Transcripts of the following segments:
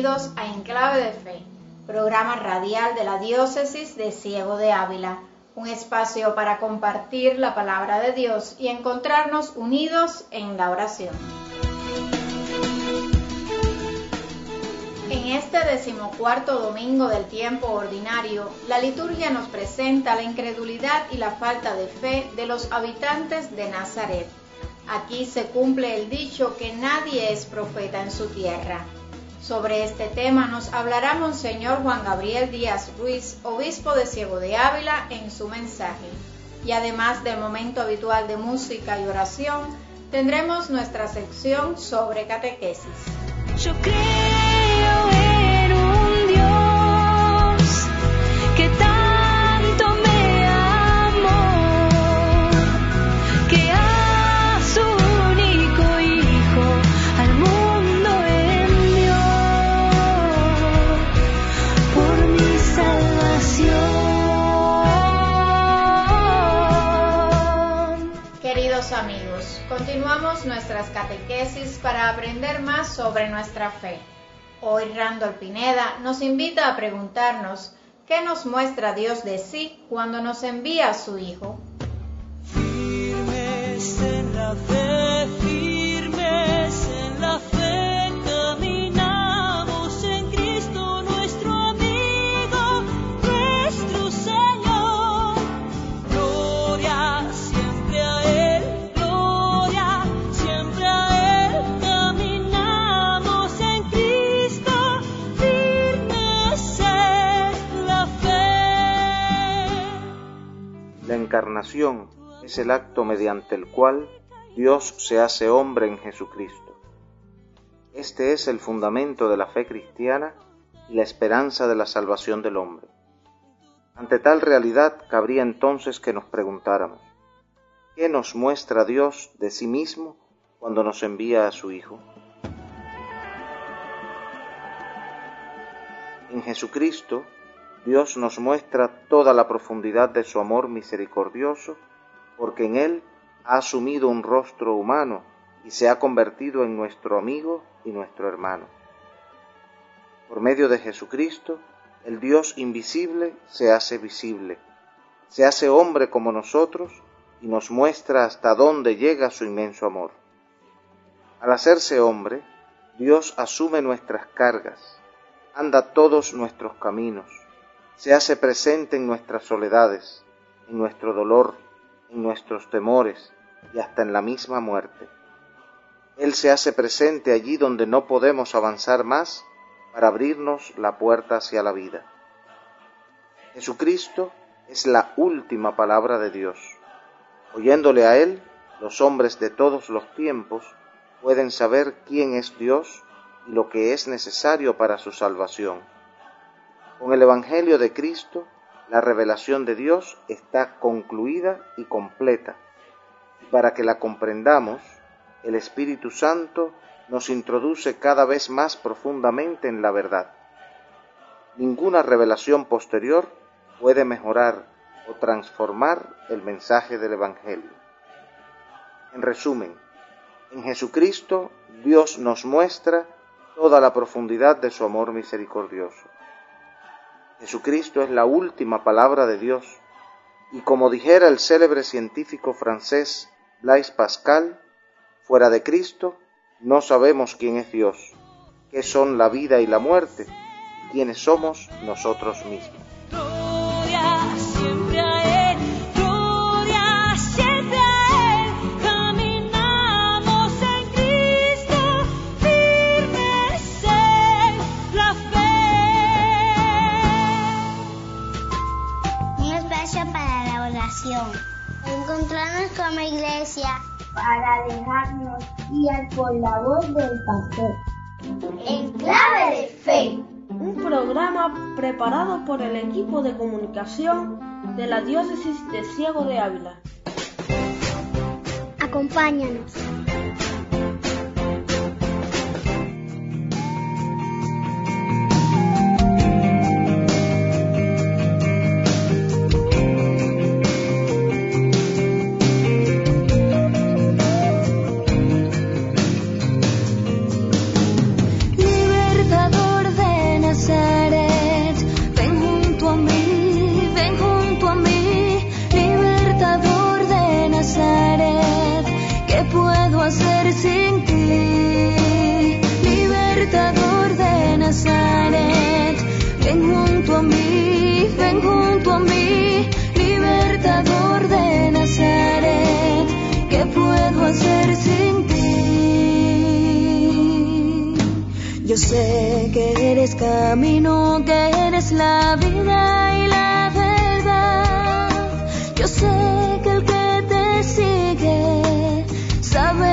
bienvenidos a Enclave de Fe, programa radial de la Diócesis de Ciego de Ávila, un espacio para compartir la palabra de Dios y encontrarnos unidos en la oración. En este decimocuarto domingo del tiempo ordinario, la liturgia nos presenta la incredulidad y la falta de fe de los habitantes de Nazaret. Aquí se cumple el dicho que nadie es profeta en su tierra. Sobre este tema nos hablará Monseñor Juan Gabriel Díaz Ruiz, obispo de Ciego de Ávila, en su mensaje. Y además del momento habitual de música y oración, tendremos nuestra sección sobre catequesis. Yo creo en Amigos, continuamos nuestras catequesis para aprender más sobre nuestra fe. Hoy Randall Pineda nos invita a preguntarnos qué nos muestra Dios de sí cuando nos envía a su Hijo. Firmes en la fe, La encarnación es el acto mediante el cual Dios se hace hombre en Jesucristo. Este es el fundamento de la fe cristiana y la esperanza de la salvación del hombre. Ante tal realidad cabría entonces que nos preguntáramos, ¿qué nos muestra Dios de sí mismo cuando nos envía a su Hijo? En Jesucristo, Dios nos muestra toda la profundidad de su amor misericordioso, porque en Él ha asumido un rostro humano y se ha convertido en nuestro amigo y nuestro hermano. Por medio de Jesucristo, el Dios invisible se hace visible, se hace hombre como nosotros y nos muestra hasta dónde llega su inmenso amor. Al hacerse hombre, Dios asume nuestras cargas, anda todos nuestros caminos, se hace presente en nuestras soledades, en nuestro dolor, en nuestros temores y hasta en la misma muerte. Él se hace presente allí donde no podemos avanzar más para abrirnos la puerta hacia la vida. Jesucristo es la última palabra de Dios. Oyéndole a Él, los hombres de todos los tiempos pueden saber quién es Dios y lo que es necesario para su salvación. Con el Evangelio de Cristo, la revelación de Dios está concluida y completa. Y para que la comprendamos, el Espíritu Santo nos introduce cada vez más profundamente en la verdad. Ninguna revelación posterior puede mejorar o transformar el mensaje del Evangelio. En resumen, en Jesucristo Dios nos muestra toda la profundidad de su amor misericordioso. Jesucristo es la última palabra de Dios y como dijera el célebre científico francés Blaise Pascal, fuera de Cristo no sabemos quién es Dios, qué son la vida y la muerte, y quiénes somos nosotros mismos. Como iglesia para dejarnos guiar por la voz del pastor. En clave de fe. Un programa preparado por el equipo de comunicación de la Diócesis de Ciego de Ávila. Acompáñanos. Eres camino, que eres la vida y la verdad. Yo sé que el que te sigue sabe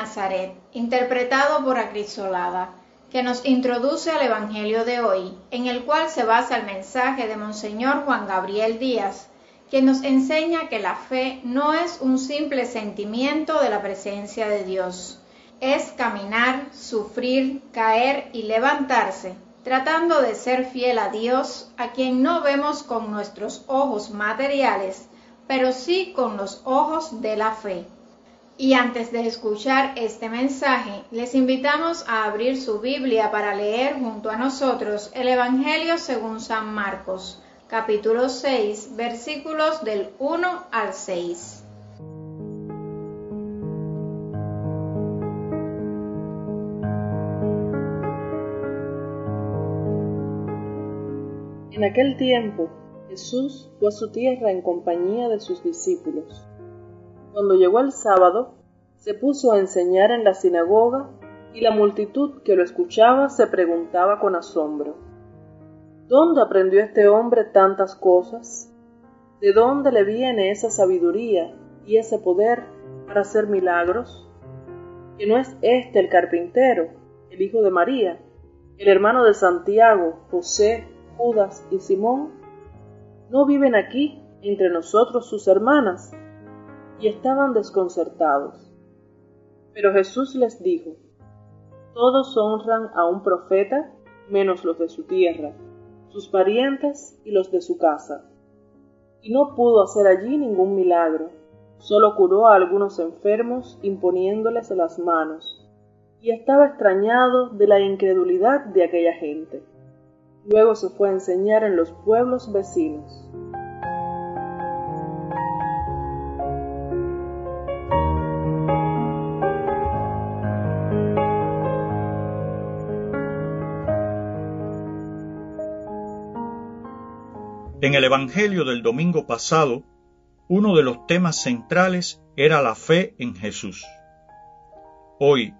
Nazaret, interpretado por Acrisolada, que nos introduce al Evangelio de hoy, en el cual se basa el mensaje de Monseñor Juan Gabriel Díaz, que nos enseña que la fe no es un simple sentimiento de la presencia de Dios, es caminar, sufrir, caer y levantarse, tratando de ser fiel a Dios, a quien no vemos con nuestros ojos materiales, pero sí con los ojos de la fe. Y antes de escuchar este mensaje, les invitamos a abrir su Biblia para leer junto a nosotros el Evangelio según San Marcos, capítulo 6, versículos del 1 al 6. En aquel tiempo Jesús fue a su tierra en compañía de sus discípulos. Cuando llegó el sábado, se puso a enseñar en la sinagoga y la multitud que lo escuchaba se preguntaba con asombro, ¿dónde aprendió este hombre tantas cosas? ¿De dónde le viene esa sabiduría y ese poder para hacer milagros? ¿Que no es este el carpintero, el hijo de María, el hermano de Santiago, José, Judas y Simón? ¿No viven aquí entre nosotros sus hermanas? Y estaban desconcertados. Pero Jesús les dijo, Todos honran a un profeta, menos los de su tierra, sus parientes y los de su casa. Y no pudo hacer allí ningún milagro, solo curó a algunos enfermos imponiéndoles las manos, y estaba extrañado de la incredulidad de aquella gente. Luego se fue a enseñar en los pueblos vecinos. En el Evangelio del domingo pasado, uno de los temas centrales era la fe en Jesús. Hoy,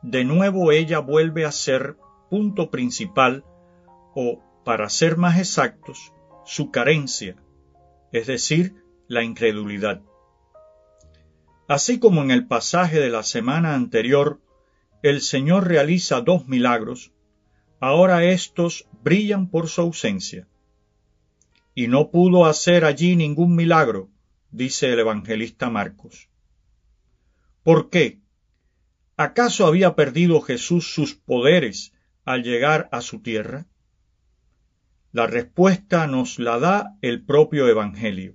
de nuevo ella vuelve a ser punto principal o, para ser más exactos, su carencia, es decir, la incredulidad. Así como en el pasaje de la semana anterior, el Señor realiza dos milagros, ahora estos brillan por su ausencia. Y no pudo hacer allí ningún milagro, dice el evangelista Marcos. ¿Por qué? ¿Acaso había perdido Jesús sus poderes al llegar a su tierra? La respuesta nos la da el propio Evangelio.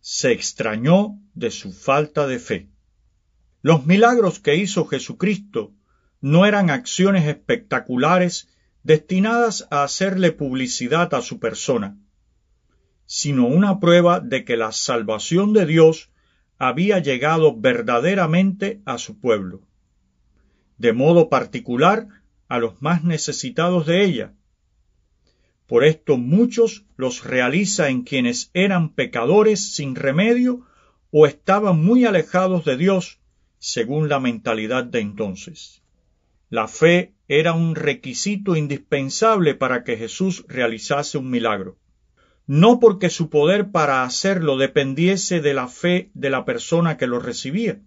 Se extrañó de su falta de fe. Los milagros que hizo Jesucristo no eran acciones espectaculares destinadas a hacerle publicidad a su persona, sino una prueba de que la salvación de Dios había llegado verdaderamente a su pueblo, de modo particular a los más necesitados de ella. Por esto muchos los realiza en quienes eran pecadores sin remedio o estaban muy alejados de Dios, según la mentalidad de entonces. La fe era un requisito indispensable para que Jesús realizase un milagro no porque su poder para hacerlo dependiese de la fe de la persona que lo recibía,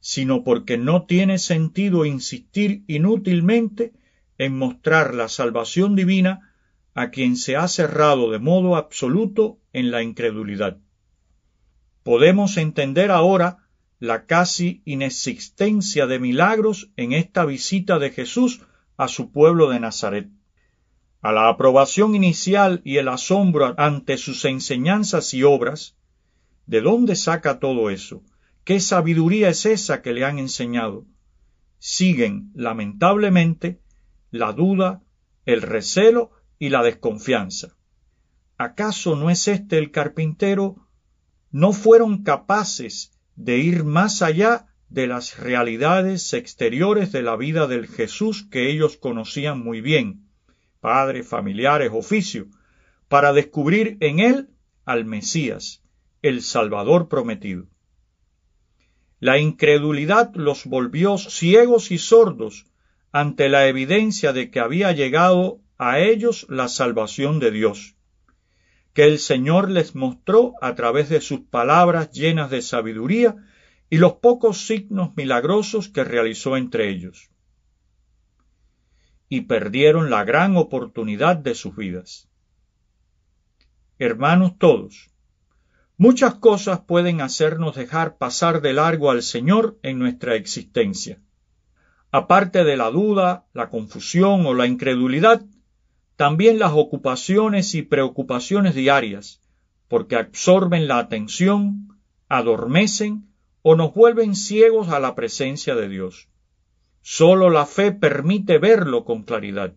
sino porque no tiene sentido insistir inútilmente en mostrar la salvación divina a quien se ha cerrado de modo absoluto en la incredulidad. Podemos entender ahora la casi inexistencia de milagros en esta visita de Jesús a su pueblo de Nazaret. A la aprobación inicial y el asombro ante sus enseñanzas y obras, ¿de dónde saca todo eso? ¿Qué sabiduría es esa que le han enseñado? Siguen, lamentablemente, la duda, el recelo y la desconfianza. ¿Acaso no es este el carpintero? ¿No fueron capaces de ir más allá de las realidades exteriores de la vida del Jesús que ellos conocían muy bien? Padres, familiares, oficio, para descubrir en él al Mesías, el Salvador prometido. La incredulidad los volvió ciegos y sordos ante la evidencia de que había llegado a ellos la salvación de Dios, que el Señor les mostró a través de sus palabras llenas de sabiduría y los pocos signos milagrosos que realizó entre ellos y perdieron la gran oportunidad de sus vidas. Hermanos todos, muchas cosas pueden hacernos dejar pasar de largo al Señor en nuestra existencia. Aparte de la duda, la confusión o la incredulidad, también las ocupaciones y preocupaciones diarias, porque absorben la atención, adormecen o nos vuelven ciegos a la presencia de Dios. Solo la fe permite verlo con claridad.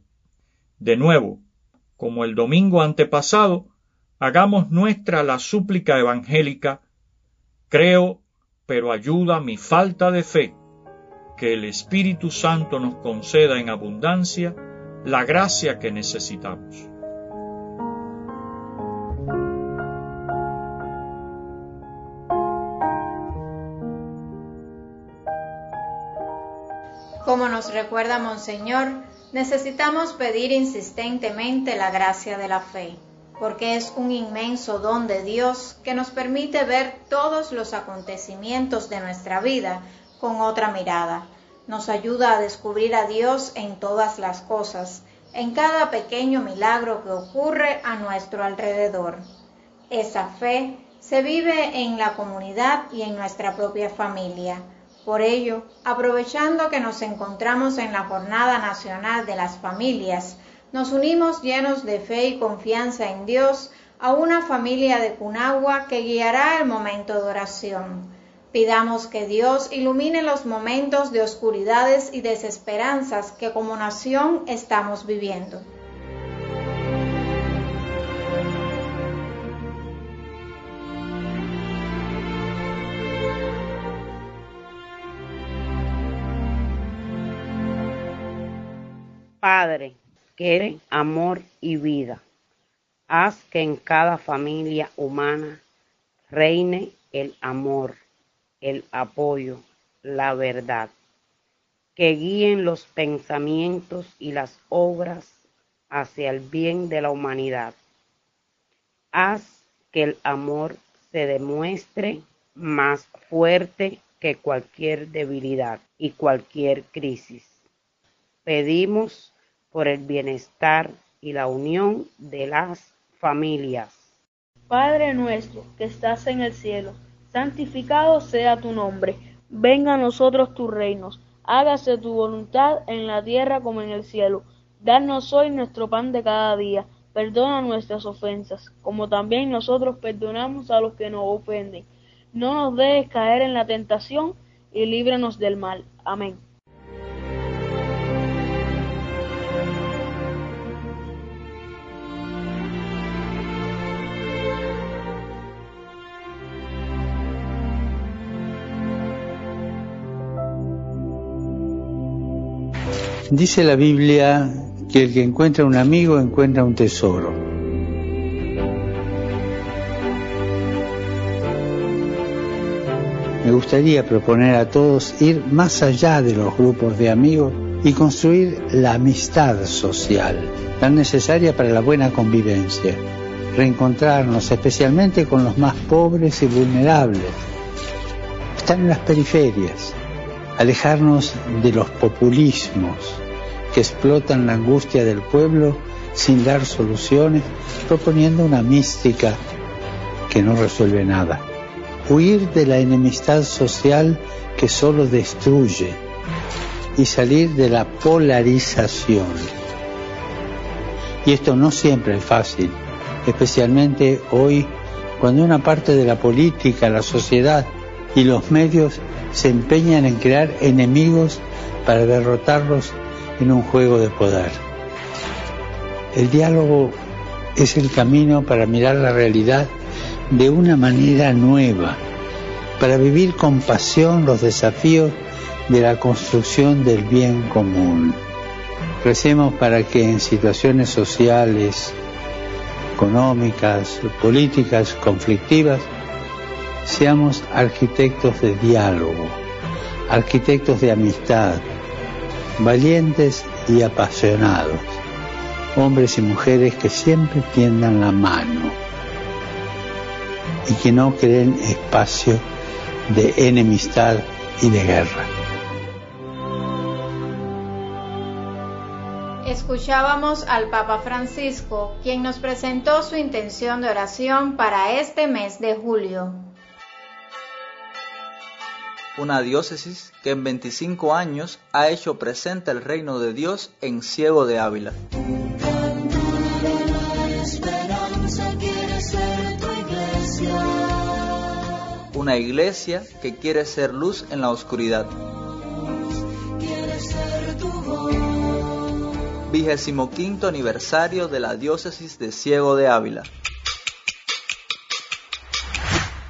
De nuevo, como el domingo antepasado, hagamos nuestra la súplica evangélica, creo, pero ayuda mi falta de fe, que el Espíritu Santo nos conceda en abundancia la gracia que necesitamos. Como nos recuerda Monseñor, necesitamos pedir insistentemente la gracia de la fe, porque es un inmenso don de Dios que nos permite ver todos los acontecimientos de nuestra vida con otra mirada. Nos ayuda a descubrir a Dios en todas las cosas, en cada pequeño milagro que ocurre a nuestro alrededor. Esa fe se vive en la comunidad y en nuestra propia familia por ello, aprovechando que nos encontramos en la Jornada Nacional de las Familias, nos unimos llenos de fe y confianza en Dios a una familia de Cunagua que guiará el momento de oración. Pidamos que Dios ilumine los momentos de oscuridades y desesperanzas que como nación estamos viviendo. Padre, que amor y vida, haz que en cada familia humana reine el amor, el apoyo, la verdad, que guíen los pensamientos y las obras hacia el bien de la humanidad. Haz que el amor se demuestre más fuerte que cualquier debilidad y cualquier crisis. Pedimos por el bienestar y la unión de las familias. Padre nuestro que estás en el cielo, santificado sea tu nombre, venga a nosotros tu reino, Hágase tu voluntad en la tierra como en el cielo. Danos hoy nuestro pan de cada día. Perdona nuestras ofensas, como también nosotros perdonamos a los que nos ofenden. No nos dejes caer en la tentación y líbranos del mal. Amén. Dice la Biblia que el que encuentra un amigo encuentra un tesoro. Me gustaría proponer a todos ir más allá de los grupos de amigos y construir la amistad social, tan necesaria para la buena convivencia. Reencontrarnos especialmente con los más pobres y vulnerables. Están en las periferias. Alejarnos de los populismos que explotan la angustia del pueblo sin dar soluciones, proponiendo una mística que no resuelve nada. Huir de la enemistad social que solo destruye y salir de la polarización. Y esto no siempre es fácil, especialmente hoy cuando una parte de la política, la sociedad y los medios se empeñan en crear enemigos para derrotarlos en un juego de poder. El diálogo es el camino para mirar la realidad de una manera nueva, para vivir con pasión los desafíos de la construcción del bien común. Recemos para que en situaciones sociales, económicas, políticas, conflictivas, seamos arquitectos de diálogo, arquitectos de amistad, valientes y apasionados, hombres y mujeres que siempre tiendan la mano y que no creen espacio de enemistad y de guerra. Escuchábamos al Papa Francisco, quien nos presentó su intención de oración para este mes de julio. Una diócesis que en 25 años ha hecho presente el reino de Dios en Ciego de Ávila. Una iglesia que quiere ser luz en la oscuridad. Vigésimo quinto aniversario de la diócesis de Ciego de Ávila.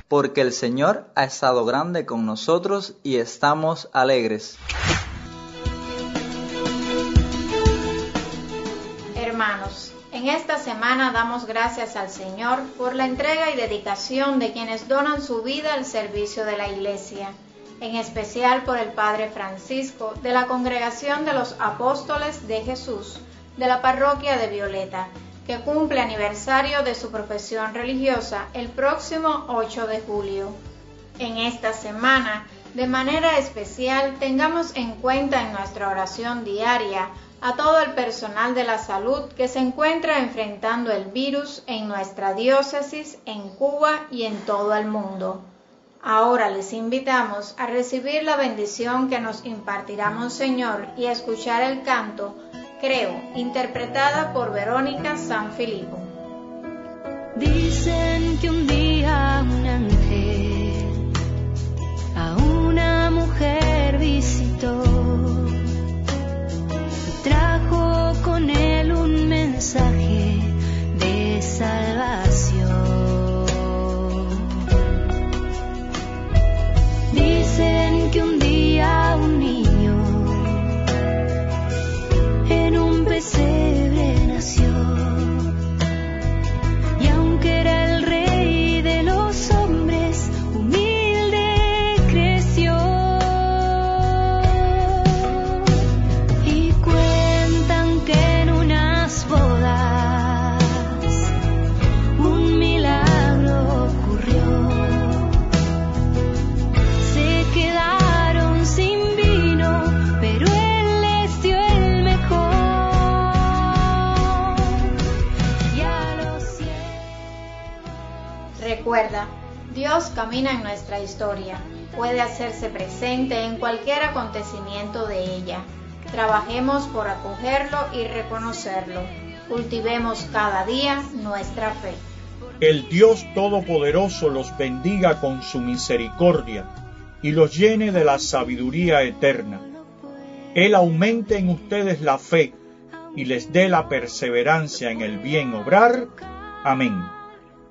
Porque el Señor ha estado grande con nosotros y estamos alegres. Hermanos, en esta semana damos gracias al Señor por la entrega y dedicación de quienes donan su vida al servicio de la Iglesia, en especial por el Padre Francisco de la Congregación de los Apóstoles de Jesús de la Parroquia de Violeta, que cumple aniversario de su profesión religiosa el próximo 8 de julio. En esta semana, de manera especial, tengamos en cuenta en nuestra oración diaria a todo el personal de la salud que se encuentra enfrentando el virus en nuestra diócesis, en Cuba y en todo el mundo. Ahora les invitamos a recibir la bendición que nos impartirá Monseñor y a escuchar el canto Creo, interpretada por Verónica San Filipo. Dicen que un día un ángel a una mujer visitó, trajo con él un mensaje de salvación. Recuerda, Dios camina en nuestra historia, puede hacerse presente en cualquier acontecimiento de ella. Trabajemos por acogerlo y reconocerlo. Cultivemos cada día nuestra fe. El Dios Todopoderoso los bendiga con su misericordia y los llene de la sabiduría eterna. Él aumente en ustedes la fe y les dé la perseverancia en el bien obrar. Amén.